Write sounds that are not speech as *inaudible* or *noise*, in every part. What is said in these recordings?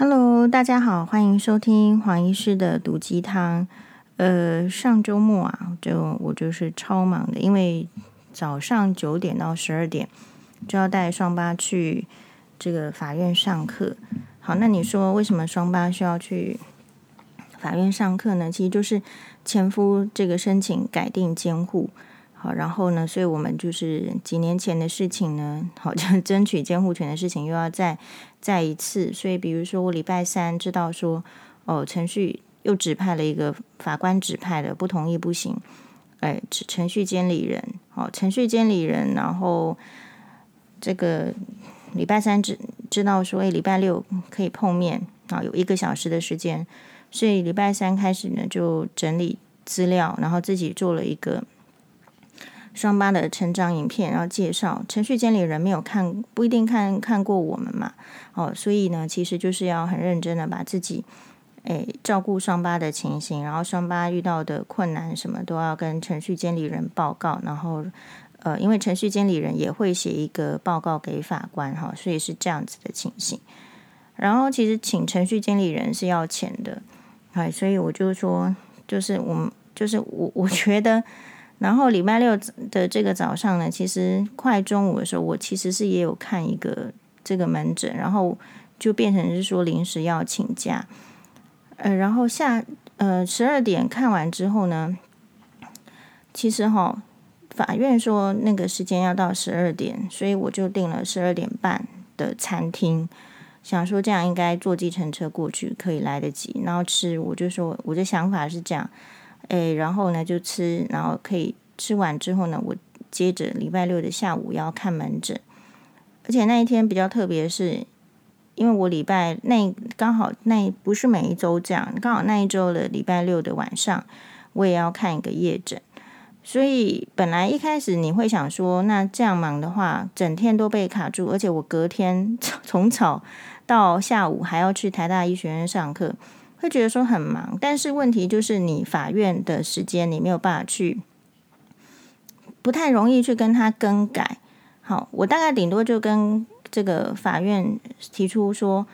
Hello，大家好，欢迎收听黄医师的毒鸡汤。呃，上周末啊，就我就是超忙的，因为早上九点到十二点就要带双八去这个法院上课。好，那你说为什么双八需要去法院上课呢？其实就是前夫这个申请改定监护。好，然后呢，所以我们就是几年前的事情呢，好，*laughs* 就争取监护权的事情又要再再一次。所以，比如说我礼拜三知道说，哦，程序又指派了一个法官指派的，不同意不行。哎，程序监理人，好，程序监理人，然后这个礼拜三知知道说，哎，礼拜六可以碰面，啊，有一个小时的时间，所以礼拜三开始呢，就整理资料，然后自己做了一个。双八的成长影片，然后介绍程序监理人没有看，不一定看看过我们嘛，哦，所以呢，其实就是要很认真的把自己，诶，照顾双八的情形，然后双八遇到的困难什么都要跟程序监理人报告，然后，呃，因为程序监理人也会写一个报告给法官哈，所以是这样子的情形。然后其实请程序监理人是要钱的，哎，所以我就说，就是我们，就是我，我觉得。然后礼拜六的这个早上呢，其实快中午的时候，我其实是也有看一个这个门诊，然后就变成是说临时要请假，呃，然后下呃十二点看完之后呢，其实哈、法院说那个时间要到十二点，所以我就订了十二点半的餐厅，想说这样应该坐计程车过去可以来得及，然后吃，我就说我的想法是这样。诶，然后呢就吃，然后可以吃完之后呢，我接着礼拜六的下午要看门诊，而且那一天比较特别是，因为我礼拜那刚好那不是每一周这样，刚好那一周的礼拜六的晚上我也要看一个夜诊，所以本来一开始你会想说，那这样忙的话，整天都被卡住，而且我隔天 *laughs* 从早到下午还要去台大医学院上课。会觉得说很忙，但是问题就是你法院的时间你没有办法去，不太容易去跟他更改。好，我大概顶多就跟这个法院提出说，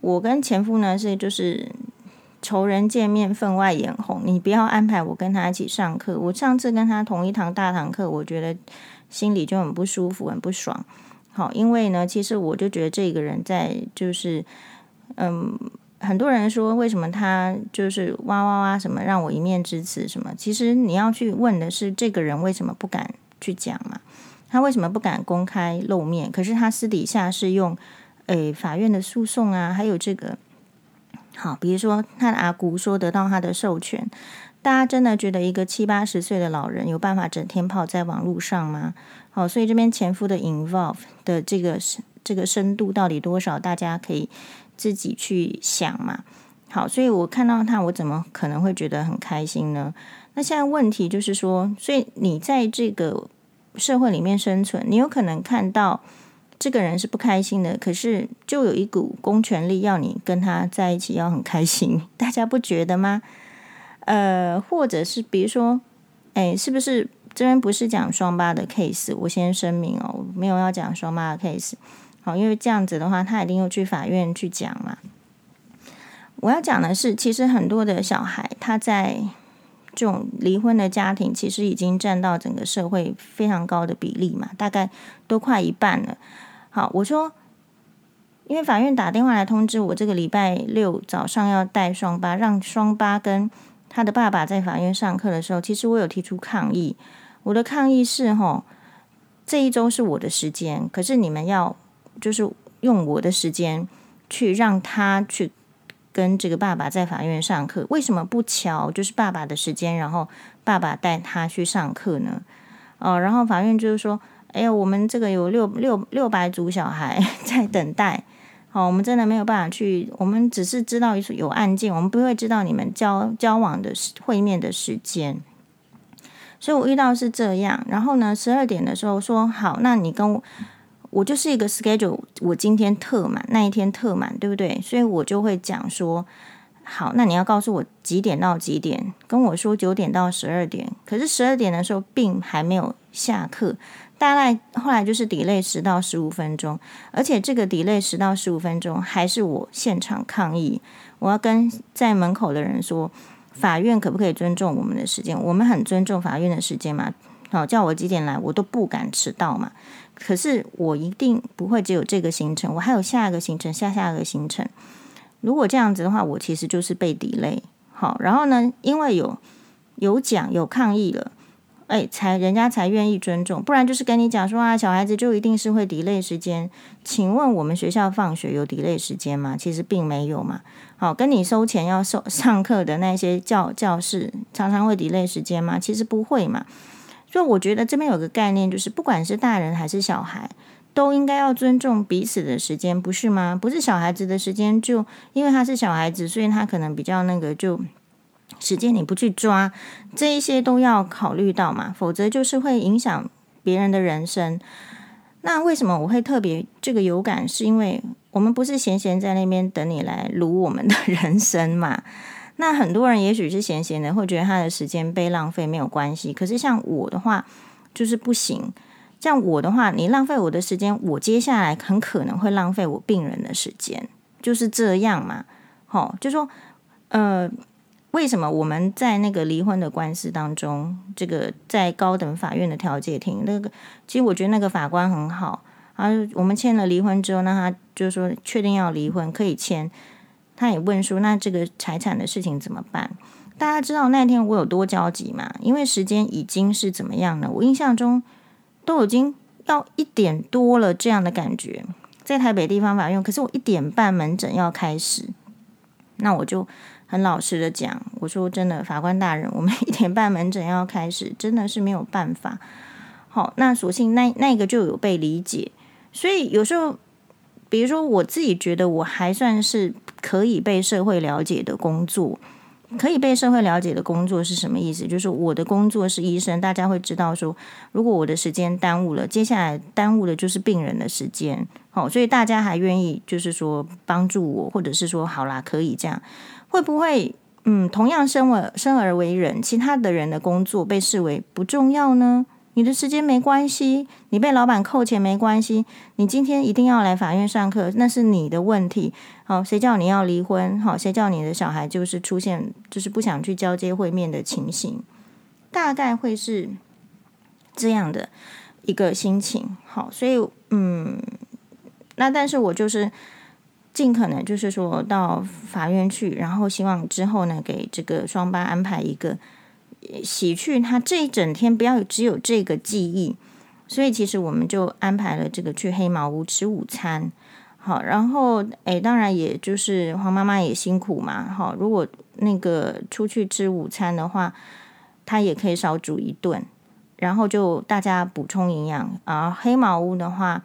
我跟前夫呢是就是仇人见面分外眼红，你不要安排我跟他一起上课。我上次跟他同一堂大堂课，我觉得心里就很不舒服，很不爽。好，因为呢，其实我就觉得这个人在就是嗯。很多人说，为什么他就是哇哇哇什么让我一面之词什么？其实你要去问的是这个人为什么不敢去讲嘛？他为什么不敢公开露面？可是他私底下是用诶法院的诉讼啊，还有这个好，比如说他的阿姑说得到他的授权，大家真的觉得一个七八十岁的老人有办法整天泡在网络上吗？好，所以这边前夫的 involve 的这个这个深度到底多少？大家可以。自己去想嘛，好，所以我看到他，我怎么可能会觉得很开心呢？那现在问题就是说，所以你在这个社会里面生存，你有可能看到这个人是不开心的，可是就有一股公权力要你跟他在一起要很开心，*laughs* 大家不觉得吗？呃，或者是比如说，哎，是不是这边不是讲双八的 case？我先声明哦，没有要讲双八的 case。好，因为这样子的话，他一定又去法院去讲嘛。我要讲的是，其实很多的小孩，他在这种离婚的家庭，其实已经占到整个社会非常高的比例嘛，大概都快一半了。好，我说，因为法院打电话来通知我，这个礼拜六早上要带双八，让双八跟他的爸爸在法院上课的时候，其实我有提出抗议。我的抗议是，吼，这一周是我的时间，可是你们要。就是用我的时间去让他去跟这个爸爸在法院上课，为什么不乔？就是爸爸的时间，然后爸爸带他去上课呢？哦，然后法院就是说，哎呀，我们这个有六六六百组小孩 *laughs* 在等待，好，我们真的没有办法去，我们只是知道有案件，我们不会知道你们交交往的会面的时间，所以我遇到是这样。然后呢，十二点的时候说好，那你跟。我就是一个 schedule，我今天特满，那一天特满，对不对？所以我就会讲说，好，那你要告诉我几点到几点，跟我说九点到十二点。可是十二点的时候，并还没有下课，大概后来就是 delay 十到十五分钟，而且这个 delay 十到十五分钟还是我现场抗议，我要跟在门口的人说，法院可不可以尊重我们的时间？我们很尊重法院的时间嘛，好，叫我几点来，我都不敢迟到嘛。可是我一定不会只有这个行程，我还有下一个行程，下下一个行程。如果这样子的话，我其实就是被 delay。好，然后呢，因为有有讲有抗议了。哎，才人家才愿意尊重，不然就是跟你讲说啊，小孩子就一定是会 delay 时间。请问我们学校放学有 delay 时间吗？其实并没有嘛。好，跟你收钱要收上课的那些教教室，常常会 delay 时间吗？其实不会嘛。所以我觉得这边有个概念，就是不管是大人还是小孩，都应该要尊重彼此的时间，不是吗？不是小孩子的时间，就因为他是小孩子，所以他可能比较那个就。时间你不去抓，这一些都要考虑到嘛，否则就是会影响别人的人生。那为什么我会特别这个有感？是因为我们不是闲闲在那边等你来撸我们的 *laughs* 人生嘛？那很多人也许是闲闲的，会觉得他的时间被浪费没有关系。可是像我的话，就是不行。像我的话，你浪费我的时间，我接下来很可能会浪费我病人的时间，就是这样嘛。好，就说呃。为什么我们在那个离婚的官司当中，这个在高等法院的调解庭，那个其实我觉得那个法官很好啊。我们签了离婚之后，那他就说确定要离婚可以签，他也问说那这个财产的事情怎么办？大家知道那天我有多焦急吗？因为时间已经是怎么样呢？我印象中都已经要一点多了这样的感觉，在台北地方法院，可是我一点半门诊要开始，那我就。很老实的讲，我说真的，法官大人，我们一点半门诊要开始，真的是没有办法。好，那索性那那个就有被理解，所以有时候，比如说我自己觉得我还算是可以被社会了解的工作。可以被社会了解的工作是什么意思？就是我的工作是医生，大家会知道说，如果我的时间耽误了，接下来耽误的就是病人的时间。好，所以大家还愿意就是说帮助我，或者是说好啦，可以这样，会不会嗯，同样生而生而为人，其他的人的工作被视为不重要呢？你的时间没关系，你被老板扣钱没关系，你今天一定要来法院上课，那是你的问题。好，谁叫你要离婚？好，谁叫你的小孩就是出现就是不想去交接会面的情形？大概会是这样的一个心情。好，所以嗯，那但是我就是尽可能就是说到法院去，然后希望之后呢，给这个双八安排一个。洗去他这一整天，不要只有这个记忆，所以其实我们就安排了这个去黑茅屋吃午餐，好，然后诶，当然也就是黄妈妈也辛苦嘛，好，如果那个出去吃午餐的话，她也可以少煮一顿，然后就大家补充营养啊。黑毛屋的话，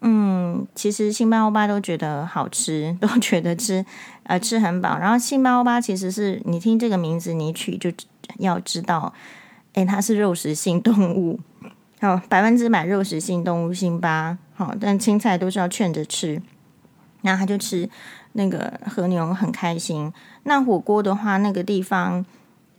嗯，其实辛巴欧巴都觉得好吃，都觉得吃呃吃很饱，然后辛巴欧巴其实是你听这个名字你取就。要知道，诶，它是肉食性动物，好，百分之百肉食性动物辛巴，好，但青菜都是要劝着吃。然后他就吃那个和牛，很开心。那火锅的话，那个地方，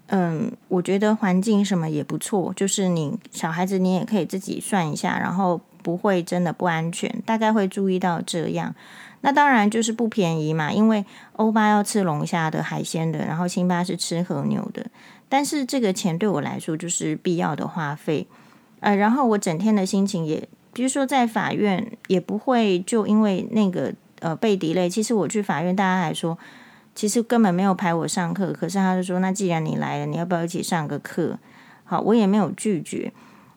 嗯，我觉得环境什么也不错，就是你小孩子你也可以自己算一下，然后不会真的不安全，大概会注意到这样。那当然就是不便宜嘛，因为欧巴要吃龙虾的海鲜的，然后辛巴是吃和牛的。但是这个钱对我来说就是必要的花费，呃，然后我整天的心情也，比如说在法院也不会就因为那个呃被敌类。其实我去法院，大家还说其实根本没有排我上课，可是他就说那既然你来了，你要不要一起上个课？好，我也没有拒绝。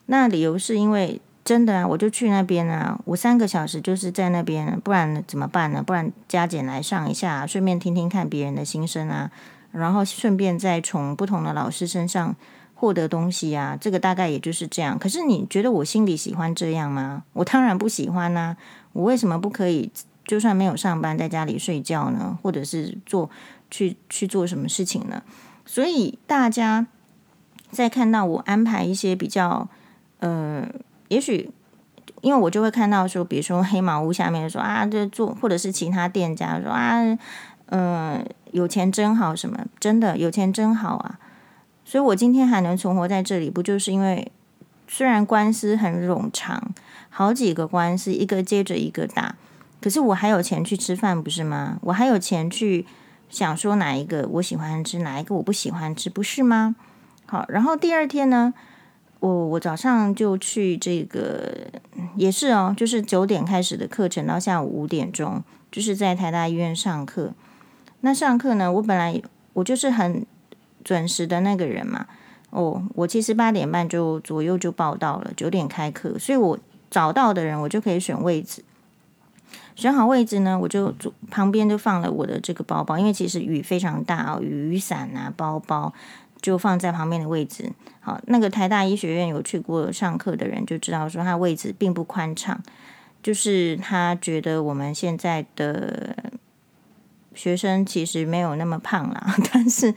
那理由是因为真的啊，我就去那边啊，我三个小时就是在那边，不然怎么办呢？不然加减来上一下，顺便听听看别人的心声啊。然后顺便再从不同的老师身上获得东西啊，这个大概也就是这样。可是你觉得我心里喜欢这样吗？我当然不喜欢呐。我为什么不可以就算没有上班，在家里睡觉呢？或者是做去去做什么事情呢？所以大家在看到我安排一些比较呃，也许因为我就会看到说，比如说黑毛屋下面说啊，这做或者是其他店家说啊。嗯，有钱真好，什么真的有钱真好啊！所以我今天还能存活在这里，不就是因为虽然官司很冗长，好几个官司一个接着一个打，可是我还有钱去吃饭，不是吗？我还有钱去想说哪一个我喜欢吃，哪一个我不喜欢吃，不是吗？好，然后第二天呢，我我早上就去这个，也是哦，就是九点开始的课程，到下午五点钟，就是在台大医院上课。那上课呢，我本来我就是很准时的那个人嘛。哦，我其实八点半就左右就报到了，九点开课，所以我找到的人我就可以选位置。选好位置呢，我就旁边就放了我的这个包包，因为其实雨非常大啊，雨伞啊，包包就放在旁边的位置。好，那个台大医学院有去过上课的人就知道，说他位置并不宽敞，就是他觉得我们现在的学生其实没有那么胖啦，*laughs* 但是。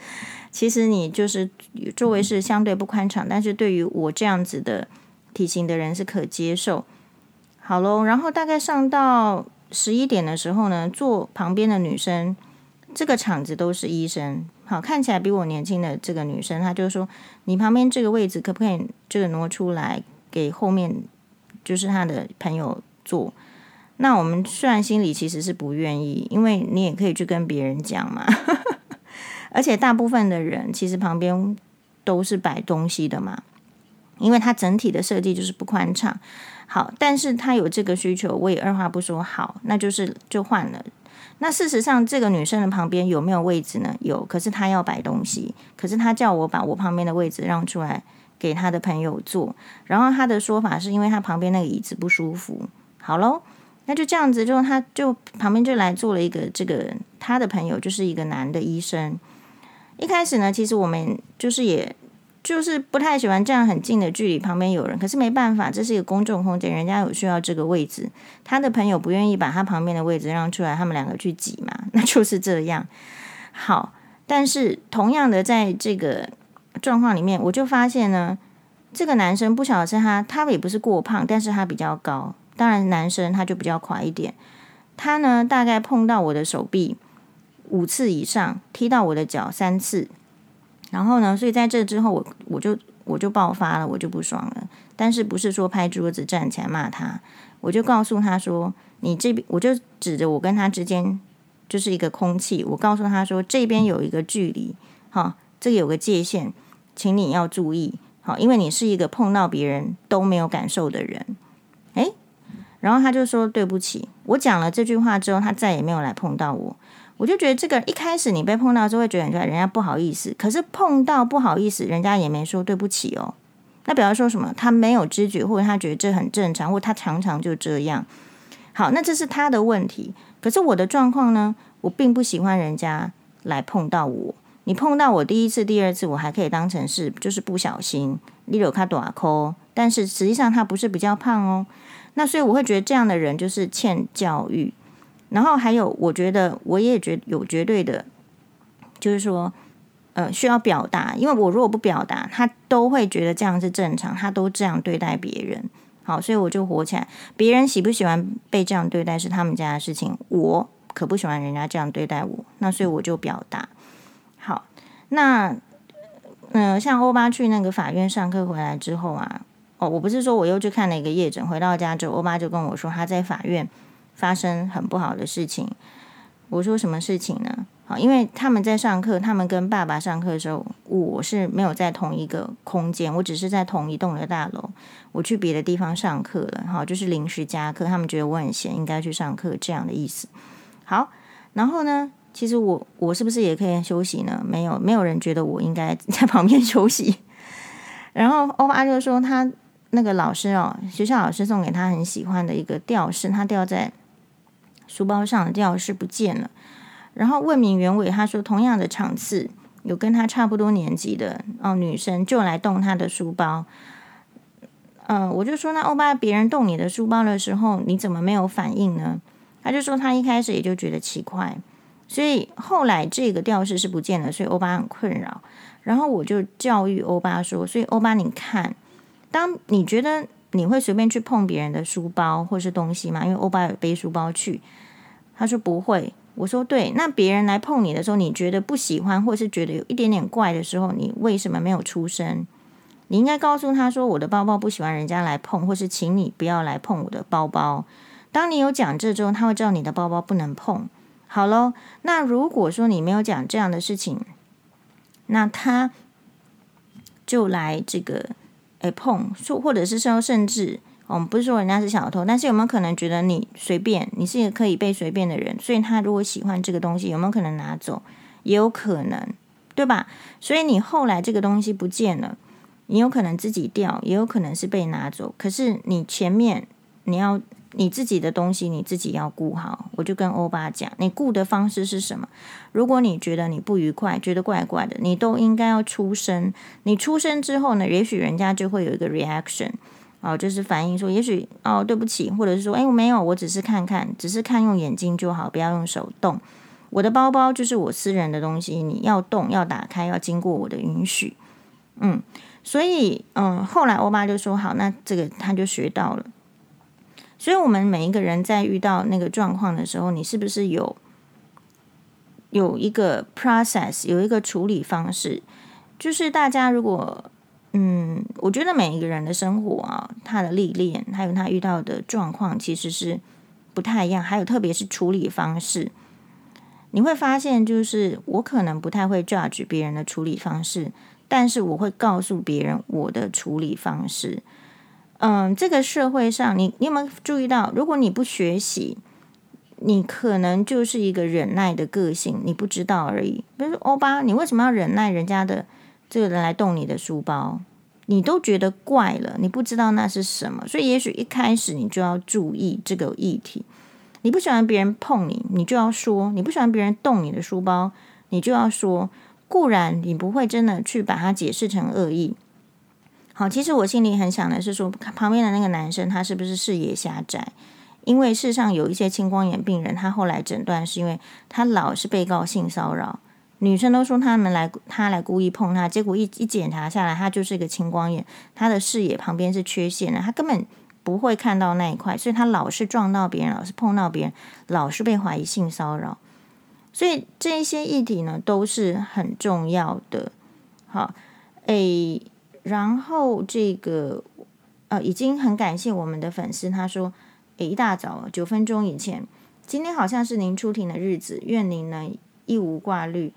其实你就是周围是相对不宽敞，但是对于我这样子的体型的人是可接受。好喽，然后大概上到十一点的时候呢，坐旁边的女生，这个场子都是医生，好，看起来比我年轻的这个女生，她就说：“你旁边这个位置可不可以这个挪出来给后面就是她的朋友坐？”那我们虽然心里其实是不愿意，因为你也可以去跟别人讲嘛。*laughs* 而且大部分的人其实旁边都是摆东西的嘛，因为它整体的设计就是不宽敞。好，但是他有这个需求，我也二话不说，好，那就是就换了。那事实上，这个女生的旁边有没有位置呢？有，可是她要摆东西，可是她叫我把我旁边的位置让出来给她的朋友坐。然后她的说法是因为她旁边那个椅子不舒服。好喽，那就这样子，就他就旁边就来坐了一个这个他的朋友，就是一个男的医生。一开始呢，其实我们就是也就是不太喜欢这样很近的距离，旁边有人。可是没办法，这是一个公众空间，人家有需要这个位置，他的朋友不愿意把他旁边的位置让出来，他们两个去挤嘛，*laughs* 那就是这样。好，但是同样的，在这个状况里面，我就发现呢，这个男生不晓得是他，他也不是过胖，但是他比较高，当然男生他就比较垮一点，他呢大概碰到我的手臂。五次以上踢到我的脚三次，然后呢，所以在这之后我我就我就爆发了，我就不爽了。但是不是说拍桌子站起来骂他，我就告诉他说：“你这边，我就指着我跟他之间就是一个空气，我告诉他说这边有一个距离，哈，这里有个界限，请你要注意，好，因为你是一个碰到别人都没有感受的人。”然后他就说对不起。我讲了这句话之后，他再也没有来碰到我。我就觉得这个一开始你被碰到之后会觉得人家不好意思，可是碰到不好意思，人家也没说对不起哦。那比方说什么，他没有知觉，或者他觉得这很正常，或他常常就这样。好，那这是他的问题。可是我的状况呢，我并不喜欢人家来碰到我。你碰到我第一次、第二次，我还可以当成是就是不小心，你有卡短扣，但是实际上他不是比较胖哦。那所以我会觉得这样的人就是欠教育。然后还有，我觉得我也觉有绝对的，就是说，呃，需要表达。因为我如果不表达，他都会觉得这样是正常，他都这样对待别人。好，所以我就火起来。别人喜不喜欢被这样对待是他们家的事情，我可不喜欢人家这样对待我。那所以我就表达。好，那嗯、像欧巴去那个法院上课回来之后啊，哦，我不是说我又去看了一个夜诊，回到家之后，欧巴就跟我说他在法院。发生很不好的事情，我说什么事情呢？好，因为他们在上课，他们跟爸爸上课的时候，我是没有在同一个空间，我只是在同一栋的大楼，我去别的地方上课了，好，就是临时加课，他们觉得我很闲，应该去上课这样的意思。好，然后呢，其实我我是不是也可以休息呢？没有，没有人觉得我应该在 *laughs* 旁边休息。然后欧巴就说他那个老师哦，学校老师送给他很喜欢的一个吊饰，他吊在。书包上的吊饰不见了，然后问明原委，他说同样的场次有跟他差不多年纪的哦女生就来动他的书包，嗯、我就说那欧巴别人动你的书包的时候你怎么没有反应呢？他就说他一开始也就觉得奇怪，所以后来这个吊饰是不见了，所以欧巴很困扰。然后我就教育欧巴说，所以欧巴你看，当你觉得。你会随便去碰别人的书包或是东西吗？因为欧巴有背书包去。他说不会。我说对。那别人来碰你的时候，你觉得不喜欢或是觉得有一点点怪的时候，你为什么没有出声？你应该告诉他说：“我的包包不喜欢人家来碰，或是请你不要来碰我的包包。”当你有讲这之后，他会知道你的包包不能碰。好喽，那如果说你没有讲这样的事情，那他就来这个诶碰，或或者是说甚至。我们不是说人家是小偷，但是有没有可能觉得你随便，你是一个可以被随便的人？所以他如果喜欢这个东西，有没有可能拿走？也有可能，对吧？所以你后来这个东西不见了，你有可能自己掉，也有可能是被拿走。可是你前面你要你自己的东西，你自己要顾好。我就跟欧巴讲，你顾的方式是什么？如果你觉得你不愉快，觉得怪怪的，你都应该要出声。你出声之后呢，也许人家就会有一个 reaction。哦，就是反映说，也许哦，对不起，或者是说，哎，我没有，我只是看看，只是看用眼睛就好，不要用手动。我的包包就是我私人的东西，你要动要打开要经过我的允许。嗯，所以嗯，后来欧巴就说好，那这个他就学到了。所以我们每一个人在遇到那个状况的时候，你是不是有有一个 process，有一个处理方式？就是大家如果。嗯，我觉得每一个人的生活啊，他的历练，还有他遇到的状况，其实是不太一样。还有特别是处理方式，你会发现，就是我可能不太会 judge 别人的处理方式，但是我会告诉别人我的处理方式。嗯，这个社会上，你你有没有注意到，如果你不学习，你可能就是一个忍耐的个性，你不知道而已。比如说欧巴，你为什么要忍耐人家的？这个人来动你的书包，你都觉得怪了，你不知道那是什么，所以也许一开始你就要注意这个议题。你不喜欢别人碰你，你就要说；你不喜欢别人动你的书包，你就要说。固然你不会真的去把它解释成恶意。好，其实我心里很想的是说，旁边的那个男生他是不是视野狭窄？因为世上有一些青光眼病人，他后来诊断是因为他老是被告性骚扰。女生都说他们来，他来故意碰他，结果一一检查下来，他就是一个青光眼，他的视野旁边是缺陷的，他根本不会看到那一块，所以他老是撞到别人，老是碰到别人，老是被怀疑性骚扰，所以这一些议题呢都是很重要的。好，诶，然后这个呃，已经很感谢我们的粉丝，他说，诶，一大早九分钟以前，今天好像是您出庭的日子，愿您呢。一无挂虑，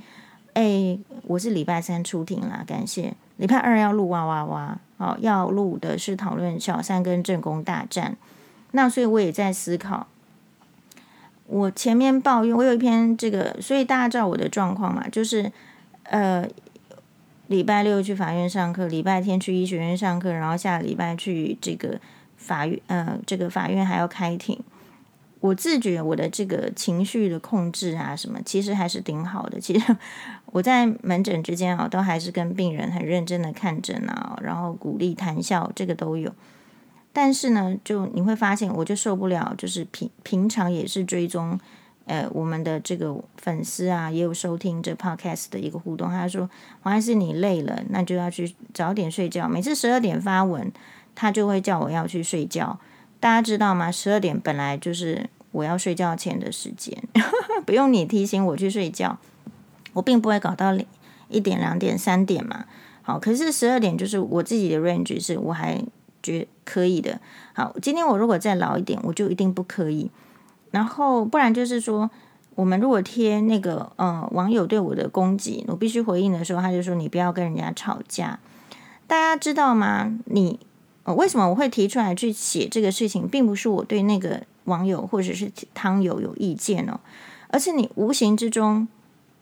哎，我是礼拜三出庭啦，感谢。礼拜二要录哇哇哇，好，要录的是讨论小三跟正宫大战。那所以我也在思考，我前面抱怨，我有一篇这个，所以大家知道我的状况嘛，就是呃，礼拜六去法院上课，礼拜天去医学院上课，然后下礼拜去这个法院，呃，这个法院还要开庭。我自觉我的这个情绪的控制啊，什么其实还是挺好的。其实我在门诊之间啊，都还是跟病人很认真的看诊啊，然后鼓励谈笑，这个都有。但是呢，就你会发现，我就受不了，就是平平常也是追踪，呃，我们的这个粉丝啊，也有收听这 podcast 的一个互动。他说：“黄医师，你累了，那就要去早点睡觉。每次十二点发文，他就会叫我要去睡觉。大家知道吗？十二点本来就是。”我要睡觉前的时间，*laughs* 不用你提醒我去睡觉，我并不会搞到一点、两点、三点嘛。好，可是十二点就是我自己的 range，是我还觉可以的。好，今天我如果再老一点，我就一定不可以。然后不然就是说，我们如果贴那个呃网友对我的攻击，我必须回应的时候，他就说你不要跟人家吵架。大家知道吗？你呃为什么我会提出来去写这个事情，并不是我对那个。网友或者是汤友有意见哦，而且你无形之中，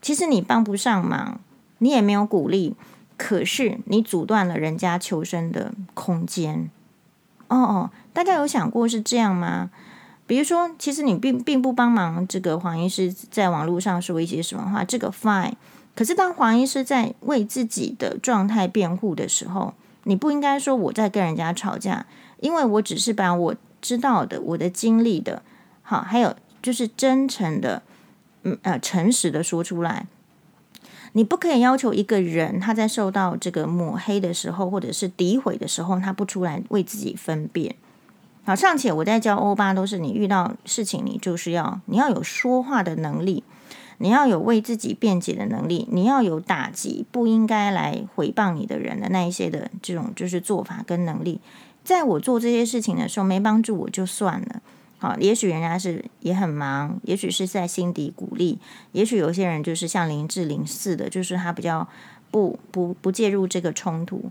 其实你帮不上忙，你也没有鼓励，可是你阻断了人家求生的空间。哦哦，大家有想过是这样吗？比如说，其实你并并不帮忙这个黄医师在网络上说一些什么话，这个 fine。可是当黄医师在为自己的状态辩护的时候，你不应该说我在跟人家吵架，因为我只是把我。知道的，我的经历的，好，还有就是真诚的，嗯呃，诚实的说出来。你不可以要求一个人他在受到这个抹黑的时候，或者是诋毁的时候，他不出来为自己分辨。好，尚且我在教欧巴都是，你遇到事情，你就是要你要有说话的能力。你要有为自己辩解的能力，你要有打击不应该来回谤你的人的那一些的这种就是做法跟能力。在我做这些事情的时候没帮助我就算了，好，也许人家是也很忙，也许是在心底鼓励，也许有些人就是像林志玲似的，就是他比较不不不介入这个冲突。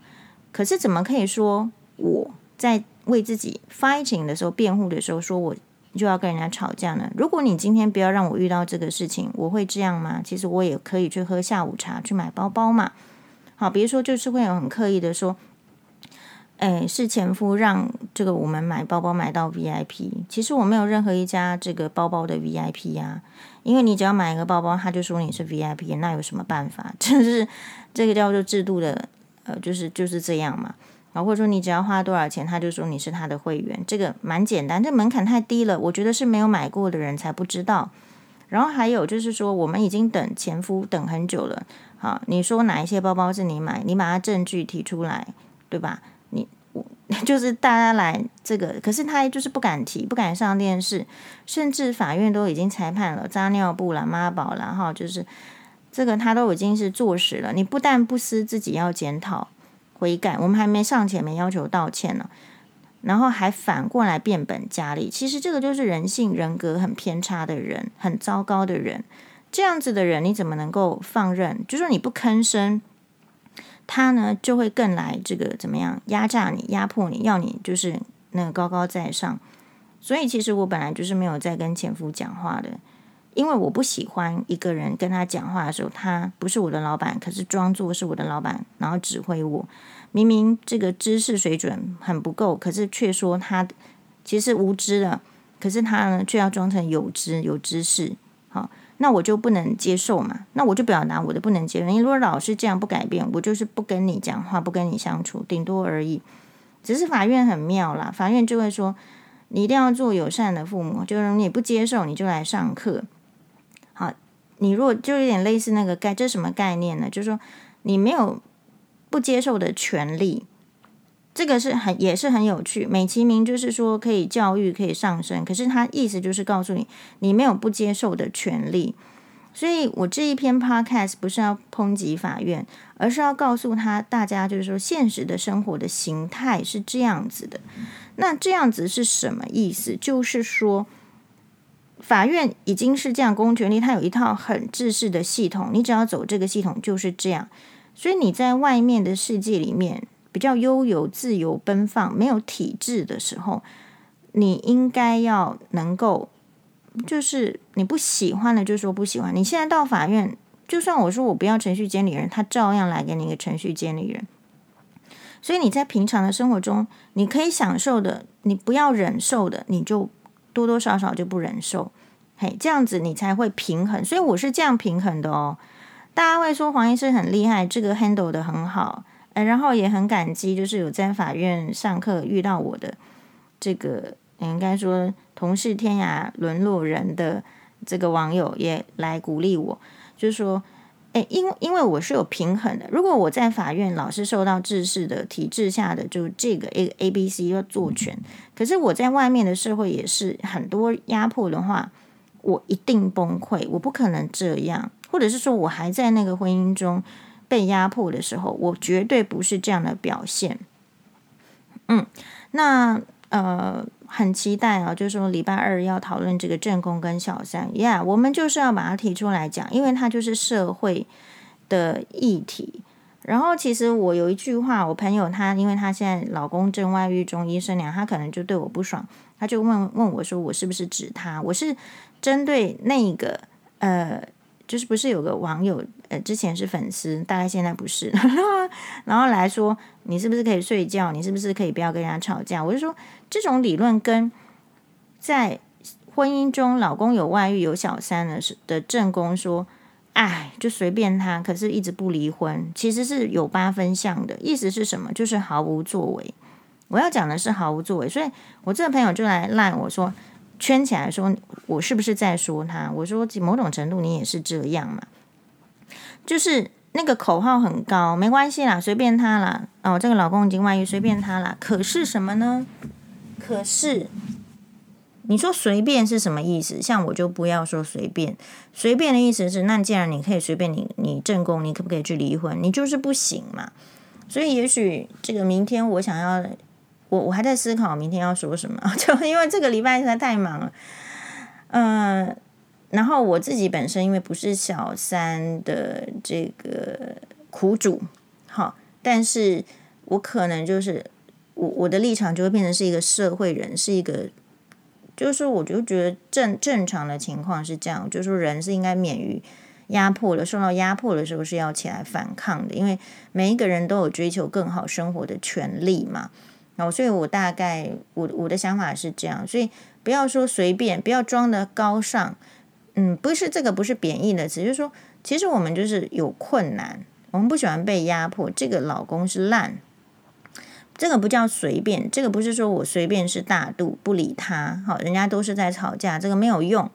可是怎么可以说我在为自己 fighting 的时候辩护的时候说我就要跟人家吵架呢？如果你今天不要让我遇到这个事情，我会这样吗？其实我也可以去喝下午茶，去买包包嘛。好，比如说就是会有很刻意的说。哎，是前夫让这个我们买包包买到 VIP。其实我没有任何一家这个包包的 VIP 呀，因为你只要买一个包包，他就说你是 VIP，那有什么办法？*laughs* 就是这个叫做制度的，呃，就是就是这样嘛。然后或者说你只要花多少钱，他就说你是他的会员，这个蛮简单，这门槛太低了，我觉得是没有买过的人才不知道。然后还有就是说，我们已经等前夫等很久了，好，你说哪一些包包是你买，你把它证据提出来，对吧？你我 *laughs* 就是大家来这个，可是他就是不敢提，不敢上电视，甚至法院都已经裁判了，扎尿布了，妈宝了，哈，就是这个他都已经是坐实了。你不但不思自己要检讨悔改，我们还没上前没要求道歉呢，然后还反过来变本加厉。其实这个就是人性人格很偏差的人，很糟糕的人。这样子的人，你怎么能够放任？就说你不吭声。他呢就会更来这个怎么样压榨你、压迫你，要你就是那个高高在上。所以其实我本来就是没有在跟前夫讲话的，因为我不喜欢一个人跟他讲话的时候，他不是我的老板，可是装作是我的老板，然后指挥我。明明这个知识水准很不够，可是却说他其实无知的，可是他呢却要装成有知有知识。好。那我就不能接受嘛？那我就表达我的不能接受。你如果老是这样不改变，我就是不跟你讲话，不跟你相处，顶多而已。只是法院很妙啦，法院就会说你一定要做友善的父母，就是你不接受你就来上课。好，你如果就有点类似那个概，这什么概念呢？就是说你没有不接受的权利。这个是很也是很有趣，美其名就是说可以教育，可以上升，可是他意思就是告诉你，你没有不接受的权利。所以我这一篇 podcast 不是要抨击法院，而是要告诉他大家，就是说现实的生活的形态是这样子的。那这样子是什么意思？就是说法院已经是这样公权力，它有一套很制式的系统，你只要走这个系统就是这样。所以你在外面的世界里面。比较悠游、自由、奔放，没有体制的时候，你应该要能够，就是你不喜欢的，就说不喜欢。你现在到法院，就算我说我不要程序监理人，他照样来给你一个程序监理人。所以你在平常的生活中，你可以享受的，你不要忍受的，你就多多少少就不忍受。嘿，这样子你才会平衡。所以我是这样平衡的哦。大家会说黄医师很厉害，这个 handle 的很好。呃，然后也很感激，就是有在法院上课遇到我的这个，应该说同是天涯沦落人的这个网友也来鼓励我，就是说，诶，因因为我是有平衡的，如果我在法院老是受到制式的体制下的就这个 A A B C 要做全，可是我在外面的社会也是很多压迫的话，我一定崩溃，我不可能这样，或者是说我还在那个婚姻中。被压迫的时候，我绝对不是这样的表现。嗯，那呃，很期待啊，就是说礼拜二要讨论这个正宫跟小三，Yeah，我们就是要把它提出来讲，因为它就是社会的议题。然后，其实我有一句话，我朋友她，因为她现在老公正外遇中，医生娘，她可能就对我不爽，她就问问我说，我是不是指他？我是针对那个呃。就是不是有个网友，呃，之前是粉丝，大概现在不是，*laughs* 然后来说你是不是可以睡觉？你是不是可以不要跟人家吵架？我就说这种理论跟在婚姻中老公有外遇有小三的的正宫说，哎，就随便他，可是一直不离婚，其实是有八分像的。意思是什么？就是毫无作为。我要讲的是毫无作为，所以我这个朋友就来赖我说。圈起来说，我是不是在说他？我说，某种程度你也是这样嘛，就是那个口号很高，没关系啦，随便他啦。哦，这个老公已经外遇，随便他啦。可是什么呢？可是你说随便是什么意思？像我就不要说随便，随便的意思是，那既然你可以随便你，你正宫，你可不可以去离婚？你就是不行嘛。所以也许这个明天我想要，我我还在思考明天要说什么，*laughs* 就因为这个礼拜实在太忙了，嗯、然后我自己本身因为不是小三的这个苦主，好，但是我可能就是我我的立场就会变成是一个社会人，是一个，就是我就觉得正正常的情况是这样，就是说人是应该免于压迫的，受到压迫的时候是要起来反抗的，因为每一个人都有追求更好生活的权利嘛。所以我大概我我的想法是这样，所以不要说随便，不要装的高尚。嗯，不是这个，不是贬义的词，就是说，其实我们就是有困难，我们不喜欢被压迫。这个老公是烂，这个不叫随便，这个不是说我随便是大度不理他，好，人家都是在吵架，这个没有用，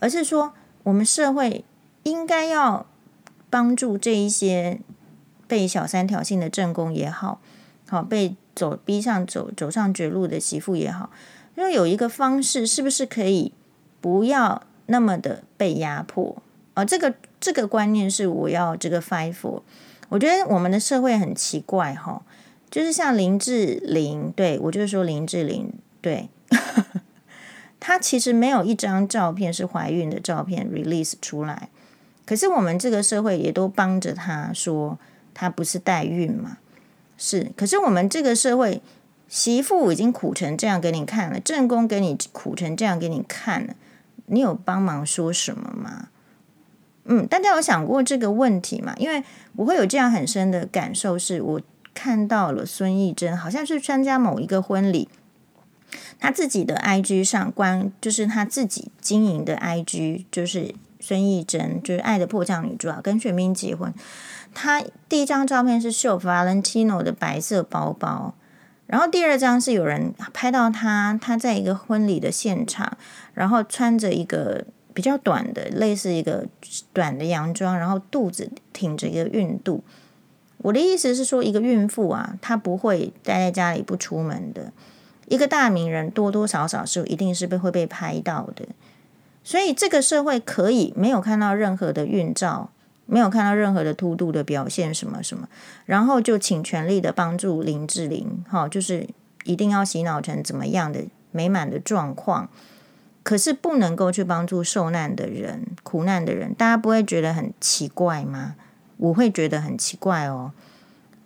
而是说我们社会应该要帮助这一些被小三挑衅的正宫也好，好被走逼上走走上绝路的媳妇也好，因为有一个方式，是不是可以不要？那么的被压迫啊，这个这个观念是我要这个 fight for。我觉得我们的社会很奇怪哈，就是像林志玲，对，我就是说林志玲，对，*laughs* 她其实没有一张照片是怀孕的照片 release 出来，可是我们这个社会也都帮着她说她不是代孕嘛，是，可是我们这个社会媳妇已经苦成这样给你看了，正宫给你苦成这样给你看了。你有帮忙说什么吗？嗯，大家有想过这个问题吗？因为我会有这样很深的感受，是我看到了孙艺珍好像是参加某一个婚礼，他自己的 IG 上关就是他自己经营的 IG，就是孙艺珍就是《爱的迫降》女主角跟玄彬结婚，他第一张照片是秀 Valentino 的白色包包。然后第二张是有人拍到他，他在一个婚礼的现场，然后穿着一个比较短的，类似一个短的洋装，然后肚子挺着一个孕肚。我的意思是说，一个孕妇啊，她不会待在家里不出门的。一个大名人多多少少是一定是被会被拍到的，所以这个社会可以没有看到任何的孕照。没有看到任何的凸度的表现，什么什么，然后就请全力的帮助林志玲，哈，就是一定要洗脑成怎么样的美满的状况，可是不能够去帮助受难的人、苦难的人，大家不会觉得很奇怪吗？我会觉得很奇怪哦。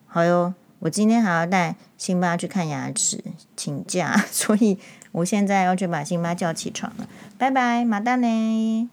好哟，我今天还要带辛巴去看牙齿，请假，*laughs* 所以我现在要去把辛巴叫起床了。拜拜，马大呢？